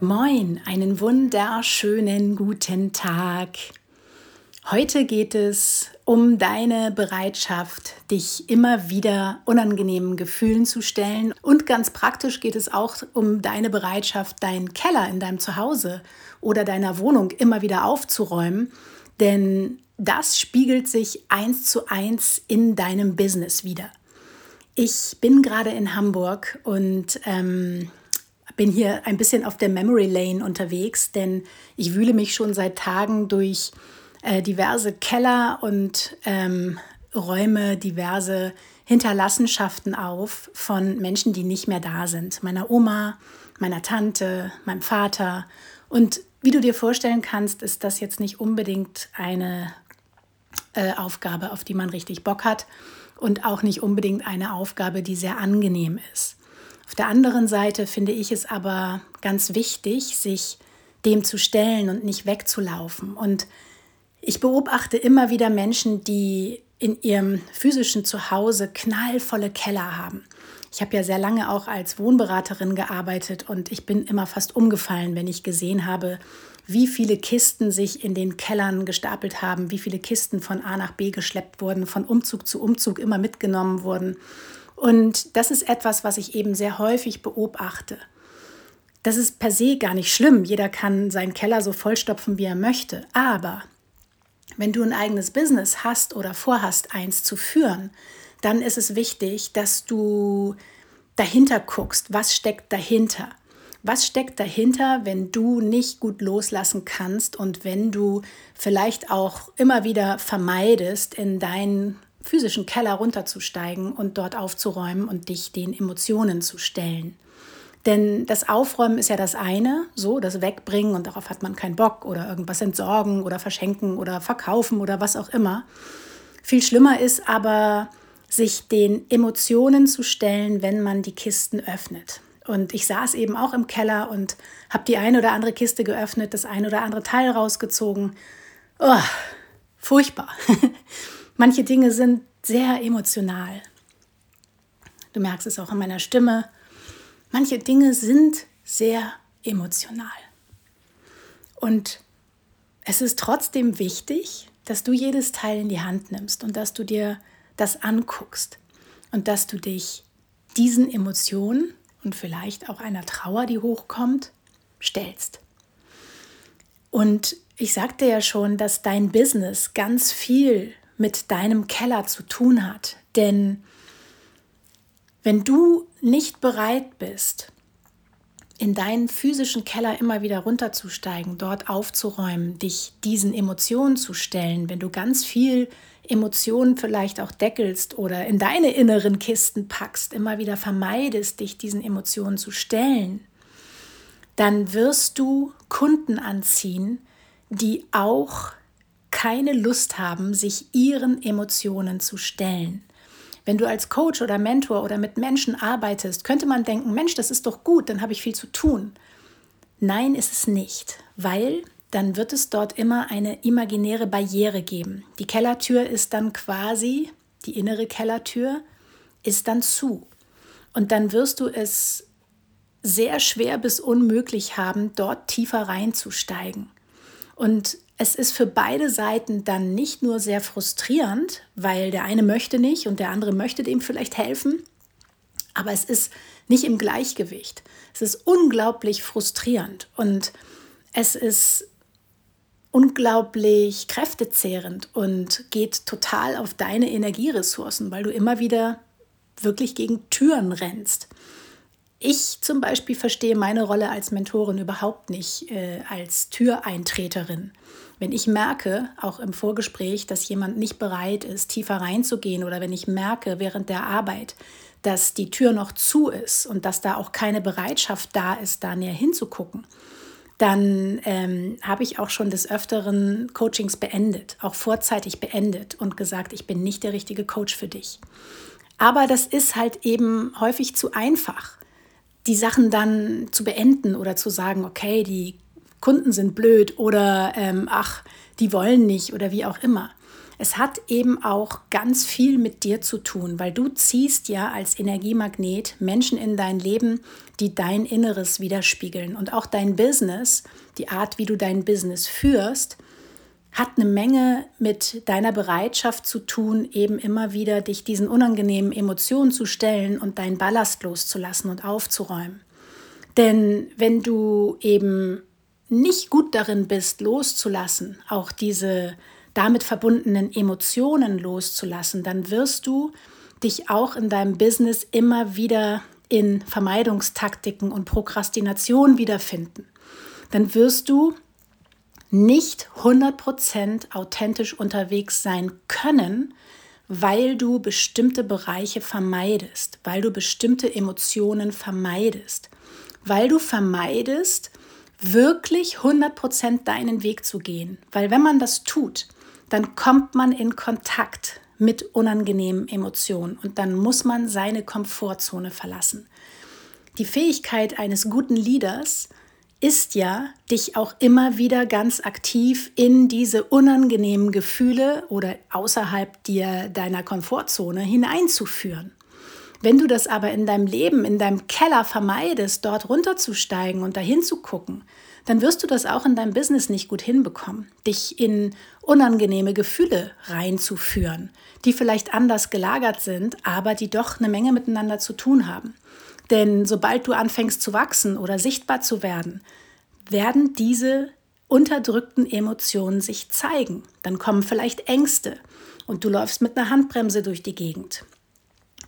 Moin, einen wunderschönen guten Tag. Heute geht es um deine Bereitschaft, dich immer wieder unangenehmen Gefühlen zu stellen. Und ganz praktisch geht es auch um deine Bereitschaft, deinen Keller in deinem Zuhause oder deiner Wohnung immer wieder aufzuräumen. Denn das spiegelt sich eins zu eins in deinem Business wieder. Ich bin gerade in Hamburg und ähm, bin hier ein bisschen auf der Memory Lane unterwegs, denn ich wühle mich schon seit Tagen durch äh, diverse Keller und ähm, räume diverse Hinterlassenschaften auf von Menschen, die nicht mehr da sind. Meiner Oma, meiner Tante, meinem Vater. Und wie du dir vorstellen kannst, ist das jetzt nicht unbedingt eine äh, Aufgabe, auf die man richtig Bock hat und auch nicht unbedingt eine Aufgabe, die sehr angenehm ist. Auf der anderen Seite finde ich es aber ganz wichtig, sich dem zu stellen und nicht wegzulaufen. Und ich beobachte immer wieder Menschen, die in ihrem physischen Zuhause knallvolle Keller haben. Ich habe ja sehr lange auch als Wohnberaterin gearbeitet und ich bin immer fast umgefallen, wenn ich gesehen habe, wie viele Kisten sich in den Kellern gestapelt haben, wie viele Kisten von A nach B geschleppt wurden, von Umzug zu Umzug immer mitgenommen wurden. Und das ist etwas, was ich eben sehr häufig beobachte. Das ist per se gar nicht schlimm. Jeder kann seinen Keller so vollstopfen, wie er möchte. Aber wenn du ein eigenes Business hast oder vorhast, eins zu führen, dann ist es wichtig, dass du dahinter guckst, was steckt dahinter. Was steckt dahinter, wenn du nicht gut loslassen kannst und wenn du vielleicht auch immer wieder vermeidest, in deinen physischen Keller runterzusteigen und dort aufzuräumen und dich den Emotionen zu stellen? Denn das Aufräumen ist ja das eine, so das Wegbringen und darauf hat man keinen Bock oder irgendwas entsorgen oder verschenken oder verkaufen oder was auch immer. Viel schlimmer ist aber, sich den Emotionen zu stellen, wenn man die Kisten öffnet. Und ich saß eben auch im Keller und habe die eine oder andere Kiste geöffnet, das eine oder andere Teil rausgezogen. Oh, furchtbar. Manche Dinge sind sehr emotional. Du merkst es auch in meiner Stimme. Manche Dinge sind sehr emotional. Und es ist trotzdem wichtig, dass du jedes Teil in die Hand nimmst und dass du dir das anguckst und dass du dich diesen Emotionen und vielleicht auch einer Trauer, die hochkommt, stellst. Und ich sagte ja schon, dass dein Business ganz viel mit deinem Keller zu tun hat. Denn wenn du nicht bereit bist, in deinen physischen Keller immer wieder runterzusteigen, dort aufzuräumen, dich diesen Emotionen zu stellen, wenn du ganz viel Emotionen vielleicht auch deckelst oder in deine inneren Kisten packst, immer wieder vermeidest, dich diesen Emotionen zu stellen, dann wirst du Kunden anziehen, die auch keine Lust haben, sich ihren Emotionen zu stellen. Wenn du als Coach oder Mentor oder mit Menschen arbeitest, könnte man denken, Mensch, das ist doch gut, dann habe ich viel zu tun. Nein, ist es nicht, weil dann wird es dort immer eine imaginäre Barriere geben. Die Kellertür ist dann quasi, die innere Kellertür ist dann zu. Und dann wirst du es sehr schwer bis unmöglich haben, dort tiefer reinzusteigen. Und es ist für beide Seiten dann nicht nur sehr frustrierend, weil der eine möchte nicht und der andere möchte dem vielleicht helfen, aber es ist nicht im Gleichgewicht. Es ist unglaublich frustrierend und es ist unglaublich kräftezehrend und geht total auf deine Energieressourcen, weil du immer wieder wirklich gegen Türen rennst. Ich zum Beispiel verstehe meine Rolle als Mentorin überhaupt nicht äh, als Türeintreterin. Wenn ich merke, auch im Vorgespräch, dass jemand nicht bereit ist, tiefer reinzugehen oder wenn ich merke während der Arbeit, dass die Tür noch zu ist und dass da auch keine Bereitschaft da ist, da näher hinzugucken, dann ähm, habe ich auch schon des Öfteren Coachings beendet, auch vorzeitig beendet und gesagt, ich bin nicht der richtige Coach für dich. Aber das ist halt eben häufig zu einfach, die Sachen dann zu beenden oder zu sagen, okay, die Kunden sind blöd oder ähm, ach, die wollen nicht oder wie auch immer. Es hat eben auch ganz viel mit dir zu tun, weil du ziehst ja als Energiemagnet Menschen in dein Leben, die dein Inneres widerspiegeln. Und auch dein Business, die Art, wie du dein Business führst, hat eine Menge mit deiner Bereitschaft zu tun, eben immer wieder dich diesen unangenehmen Emotionen zu stellen und deinen Ballast loszulassen und aufzuräumen. Denn wenn du eben nicht gut darin bist, loszulassen, auch diese damit verbundenen Emotionen loszulassen, dann wirst du dich auch in deinem Business immer wieder in Vermeidungstaktiken und Prokrastination wiederfinden. Dann wirst du nicht 100% authentisch unterwegs sein können, weil du bestimmte Bereiche vermeidest, weil du bestimmte Emotionen vermeidest, weil du vermeidest, wirklich 100% deinen Weg zu gehen. Weil wenn man das tut, dann kommt man in Kontakt mit unangenehmen Emotionen und dann muss man seine Komfortzone verlassen. Die Fähigkeit eines guten Leaders ist ja, dich auch immer wieder ganz aktiv in diese unangenehmen Gefühle oder außerhalb dir deiner Komfortzone hineinzuführen. Wenn du das aber in deinem Leben, in deinem Keller vermeidest, dort runterzusteigen und dahin zu gucken, dann wirst du das auch in deinem Business nicht gut hinbekommen, dich in unangenehme Gefühle reinzuführen, die vielleicht anders gelagert sind, aber die doch eine Menge miteinander zu tun haben. Denn sobald du anfängst zu wachsen oder sichtbar zu werden, werden diese unterdrückten Emotionen sich zeigen. Dann kommen vielleicht Ängste und du läufst mit einer Handbremse durch die Gegend.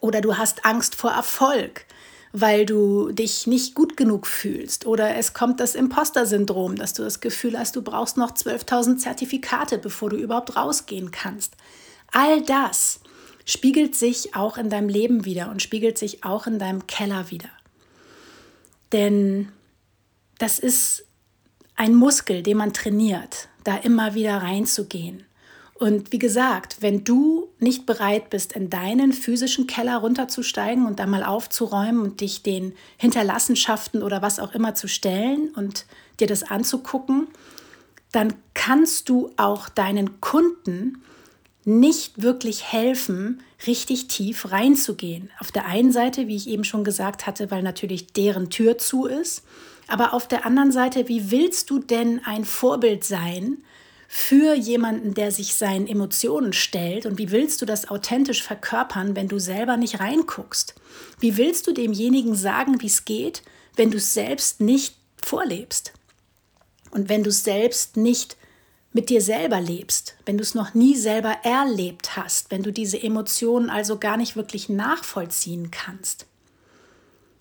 Oder du hast Angst vor Erfolg, weil du dich nicht gut genug fühlst. Oder es kommt das Imposter-Syndrom, dass du das Gefühl hast, du brauchst noch 12.000 Zertifikate, bevor du überhaupt rausgehen kannst. All das spiegelt sich auch in deinem Leben wieder und spiegelt sich auch in deinem Keller wieder. Denn das ist ein Muskel, den man trainiert, da immer wieder reinzugehen. Und wie gesagt, wenn du nicht bereit bist, in deinen physischen Keller runterzusteigen und da mal aufzuräumen und dich den Hinterlassenschaften oder was auch immer zu stellen und dir das anzugucken, dann kannst du auch deinen Kunden nicht wirklich helfen, richtig tief reinzugehen. Auf der einen Seite, wie ich eben schon gesagt hatte, weil natürlich deren Tür zu ist, aber auf der anderen Seite, wie willst du denn ein Vorbild sein für jemanden, der sich seinen Emotionen stellt und wie willst du das authentisch verkörpern, wenn du selber nicht reinguckst? Wie willst du demjenigen sagen, wie es geht, wenn du es selbst nicht vorlebst? Und wenn du es selbst nicht mit dir selber lebst, wenn du es noch nie selber erlebt hast, wenn du diese Emotionen also gar nicht wirklich nachvollziehen kannst.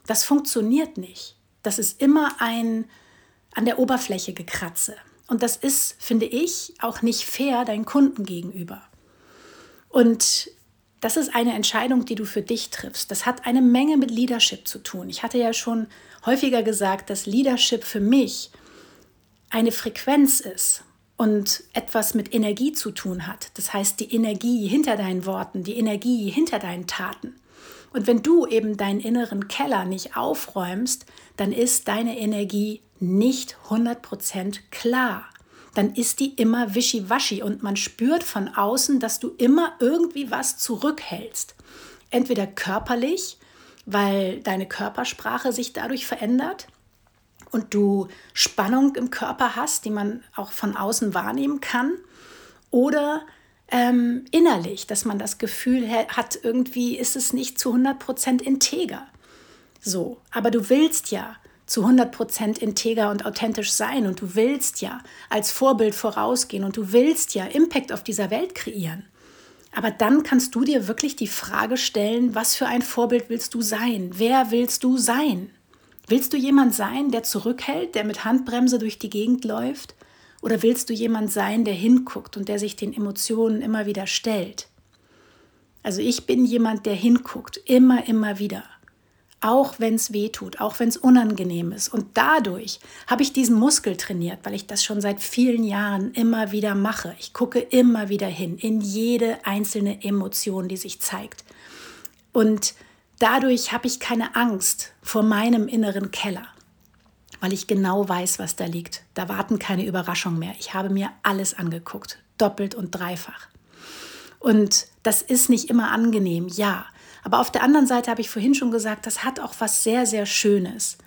Das funktioniert nicht. Das ist immer ein an der Oberfläche gekratze. Und das ist, finde ich, auch nicht fair deinen Kunden gegenüber. Und das ist eine Entscheidung, die du für dich triffst. Das hat eine Menge mit Leadership zu tun. Ich hatte ja schon häufiger gesagt, dass Leadership für mich eine Frequenz ist und etwas mit Energie zu tun hat. Das heißt, die Energie hinter deinen Worten, die Energie hinter deinen Taten. Und wenn du eben deinen inneren Keller nicht aufräumst, dann ist deine Energie nicht 100% klar. Dann ist die immer wischiwaschi und man spürt von außen, dass du immer irgendwie was zurückhältst. Entweder körperlich, weil deine Körpersprache sich dadurch verändert, und du Spannung im Körper hast, die man auch von außen wahrnehmen kann, oder ähm, innerlich, dass man das Gefühl hat, irgendwie ist es nicht zu 100% integer. So, aber du willst ja zu 100% integer und authentisch sein und du willst ja als Vorbild vorausgehen und du willst ja Impact auf dieser Welt kreieren. Aber dann kannst du dir wirklich die Frage stellen, was für ein Vorbild willst du sein? Wer willst du sein? Willst du jemand sein, der zurückhält, der mit Handbremse durch die Gegend läuft? Oder willst du jemand sein, der hinguckt und der sich den Emotionen immer wieder stellt? Also ich bin jemand, der hinguckt, immer, immer wieder auch wenn es weh tut, auch wenn es unangenehm ist. Und dadurch habe ich diesen Muskel trainiert, weil ich das schon seit vielen Jahren immer wieder mache. Ich gucke immer wieder hin in jede einzelne Emotion, die sich zeigt. Und dadurch habe ich keine Angst vor meinem inneren Keller, weil ich genau weiß, was da liegt. Da warten keine Überraschungen mehr. Ich habe mir alles angeguckt, doppelt und dreifach. Und das ist nicht immer angenehm, ja. Aber auf der anderen Seite habe ich vorhin schon gesagt, das hat auch was sehr, sehr Schönes,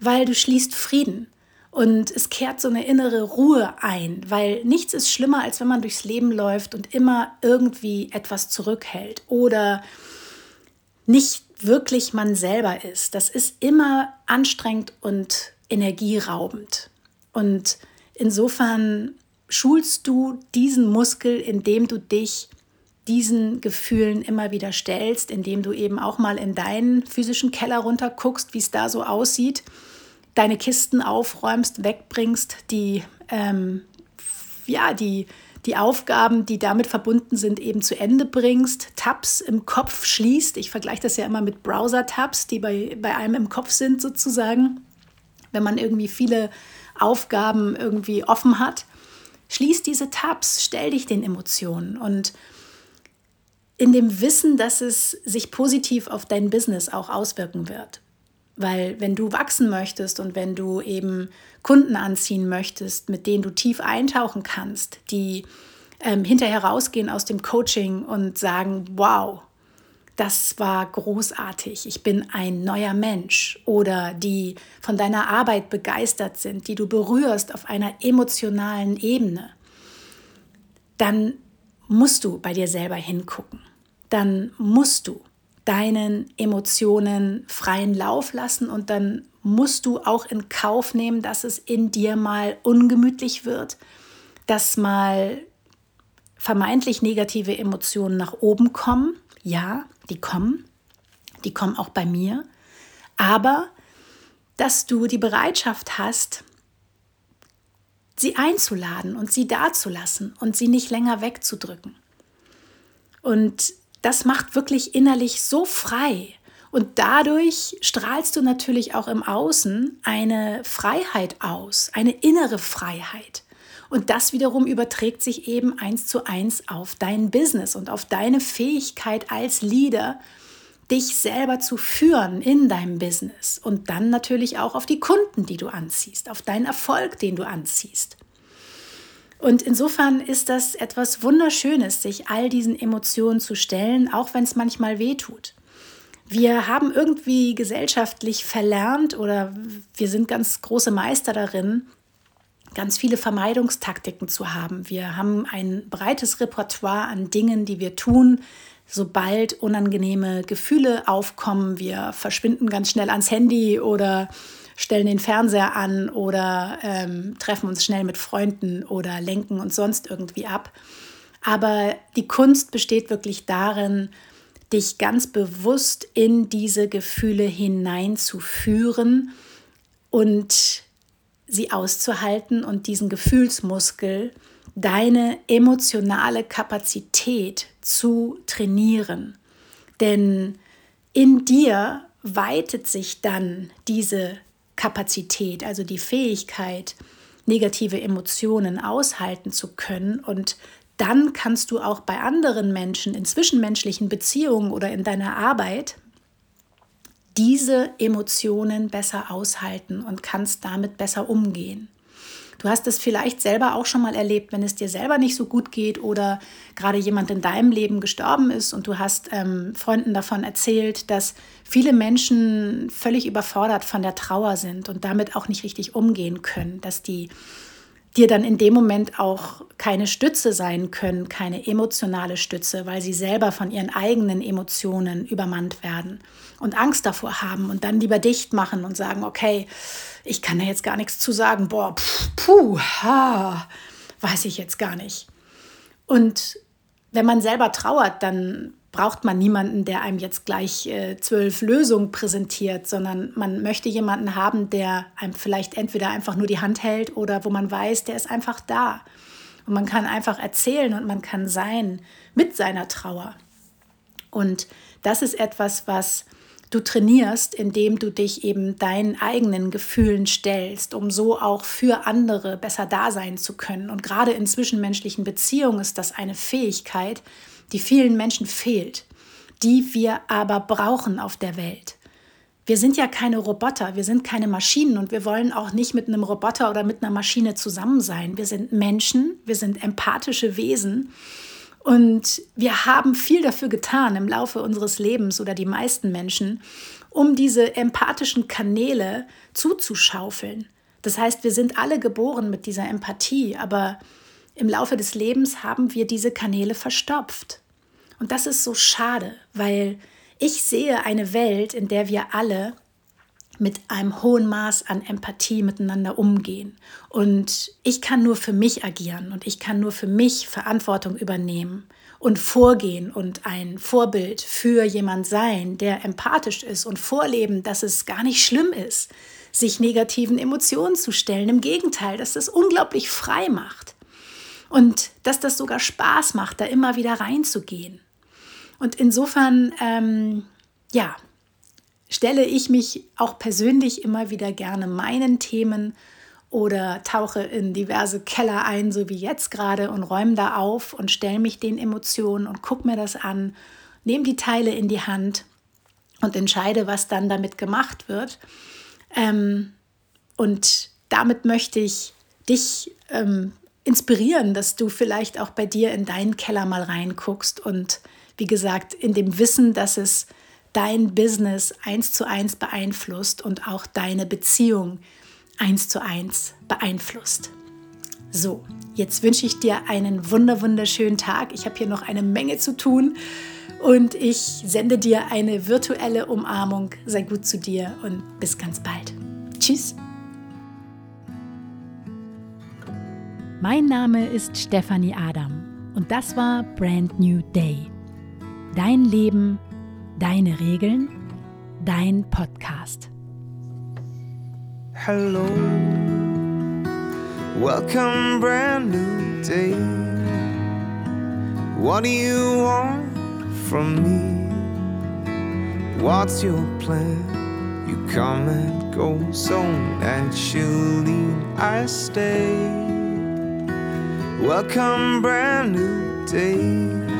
weil du schließt Frieden. Und es kehrt so eine innere Ruhe ein, weil nichts ist schlimmer, als wenn man durchs Leben läuft und immer irgendwie etwas zurückhält oder nicht wirklich man selber ist. Das ist immer anstrengend und energieraubend. Und insofern schulst du diesen Muskel, indem du dich diesen Gefühlen immer wieder stellst, indem du eben auch mal in deinen physischen Keller runter guckst, wie es da so aussieht, deine Kisten aufräumst, wegbringst, die, ähm, ja, die, die Aufgaben, die damit verbunden sind, eben zu Ende bringst, Tabs im Kopf schließt. Ich vergleiche das ja immer mit Browser-Tabs, die bei, bei einem im Kopf sind sozusagen, wenn man irgendwie viele Aufgaben irgendwie offen hat. Schließ diese Tabs, stell dich den Emotionen und in dem Wissen, dass es sich positiv auf dein Business auch auswirken wird. Weil wenn du wachsen möchtest und wenn du eben Kunden anziehen möchtest, mit denen du tief eintauchen kannst, die ähm, hinterher rausgehen aus dem Coaching und sagen, wow, das war großartig, ich bin ein neuer Mensch. Oder die von deiner Arbeit begeistert sind, die du berührst auf einer emotionalen Ebene, dann musst du bei dir selber hingucken. Dann musst du deinen Emotionen freien Lauf lassen und dann musst du auch in Kauf nehmen, dass es in dir mal ungemütlich wird, dass mal vermeintlich negative Emotionen nach oben kommen. Ja, die kommen. Die kommen auch bei mir. Aber dass du die Bereitschaft hast, sie einzuladen und sie dazulassen und sie nicht länger wegzudrücken. Und das macht wirklich innerlich so frei. Und dadurch strahlst du natürlich auch im Außen eine Freiheit aus, eine innere Freiheit. Und das wiederum überträgt sich eben eins zu eins auf dein Business und auf deine Fähigkeit als Leader, dich selber zu führen in deinem Business und dann natürlich auch auf die Kunden, die du anziehst, auf deinen Erfolg, den du anziehst. Und insofern ist das etwas Wunderschönes, sich all diesen Emotionen zu stellen, auch wenn es manchmal weh tut. Wir haben irgendwie gesellschaftlich verlernt oder wir sind ganz große Meister darin, ganz viele Vermeidungstaktiken zu haben. Wir haben ein breites Repertoire an Dingen, die wir tun, sobald unangenehme Gefühle aufkommen. Wir verschwinden ganz schnell ans Handy oder stellen den Fernseher an oder ähm, treffen uns schnell mit Freunden oder lenken uns sonst irgendwie ab. Aber die Kunst besteht wirklich darin, dich ganz bewusst in diese Gefühle hineinzuführen und sie auszuhalten und diesen Gefühlsmuskel, deine emotionale Kapazität zu trainieren. Denn in dir weitet sich dann diese Kapazität, also die Fähigkeit, negative Emotionen aushalten zu können. Und dann kannst du auch bei anderen Menschen in zwischenmenschlichen Beziehungen oder in deiner Arbeit diese Emotionen besser aushalten und kannst damit besser umgehen. Du hast es vielleicht selber auch schon mal erlebt, wenn es dir selber nicht so gut geht oder gerade jemand in deinem Leben gestorben ist und du hast ähm, Freunden davon erzählt, dass viele Menschen völlig überfordert von der Trauer sind und damit auch nicht richtig umgehen können, dass die dir dann in dem Moment auch keine Stütze sein können, keine emotionale Stütze, weil sie selber von ihren eigenen Emotionen übermannt werden und Angst davor haben und dann lieber dicht machen und sagen, okay, ich kann da jetzt gar nichts zu sagen, boah, pff, puh, ha, weiß ich jetzt gar nicht. Und wenn man selber trauert, dann braucht man niemanden, der einem jetzt gleich äh, zwölf Lösungen präsentiert, sondern man möchte jemanden haben, der einem vielleicht entweder einfach nur die Hand hält oder wo man weiß, der ist einfach da. Und man kann einfach erzählen und man kann sein mit seiner Trauer. Und das ist etwas, was du trainierst, indem du dich eben deinen eigenen Gefühlen stellst, um so auch für andere besser da sein zu können. Und gerade in zwischenmenschlichen Beziehungen ist das eine Fähigkeit, die vielen Menschen fehlt, die wir aber brauchen auf der Welt. Wir sind ja keine Roboter, wir sind keine Maschinen und wir wollen auch nicht mit einem Roboter oder mit einer Maschine zusammen sein. Wir sind Menschen, wir sind empathische Wesen und wir haben viel dafür getan im Laufe unseres Lebens oder die meisten Menschen, um diese empathischen Kanäle zuzuschaufeln. Das heißt, wir sind alle geboren mit dieser Empathie, aber im Laufe des Lebens haben wir diese Kanäle verstopft. Und das ist so schade, weil ich sehe eine Welt, in der wir alle mit einem hohen Maß an Empathie miteinander umgehen. Und ich kann nur für mich agieren und ich kann nur für mich Verantwortung übernehmen und vorgehen und ein Vorbild für jemand sein, der empathisch ist und vorleben, dass es gar nicht schlimm ist, sich negativen Emotionen zu stellen. Im Gegenteil, dass das unglaublich frei macht. Und dass das sogar Spaß macht, da immer wieder reinzugehen. Und insofern, ähm, ja, stelle ich mich auch persönlich immer wieder gerne meinen Themen oder tauche in diverse Keller ein, so wie jetzt gerade, und räume da auf und stelle mich den Emotionen und gucke mir das an, nehme die Teile in die Hand und entscheide, was dann damit gemacht wird. Ähm, und damit möchte ich dich ähm, inspirieren, dass du vielleicht auch bei dir in deinen Keller mal reinguckst und wie gesagt, in dem Wissen, dass es dein Business eins zu eins beeinflusst und auch deine Beziehung eins zu eins beeinflusst. So, jetzt wünsche ich dir einen wunder wunderschönen Tag. Ich habe hier noch eine Menge zu tun und ich sende dir eine virtuelle Umarmung. Sei gut zu dir und bis ganz bald. Tschüss. Mein Name ist Stefanie Adam und das war Brand New Day. Dein Leben, deine Regeln, dein Podcast. Hello, welcome, brand new day. What do you want from me? What's your plan? You come and go so naturally, I stay. Welcome, brand new day.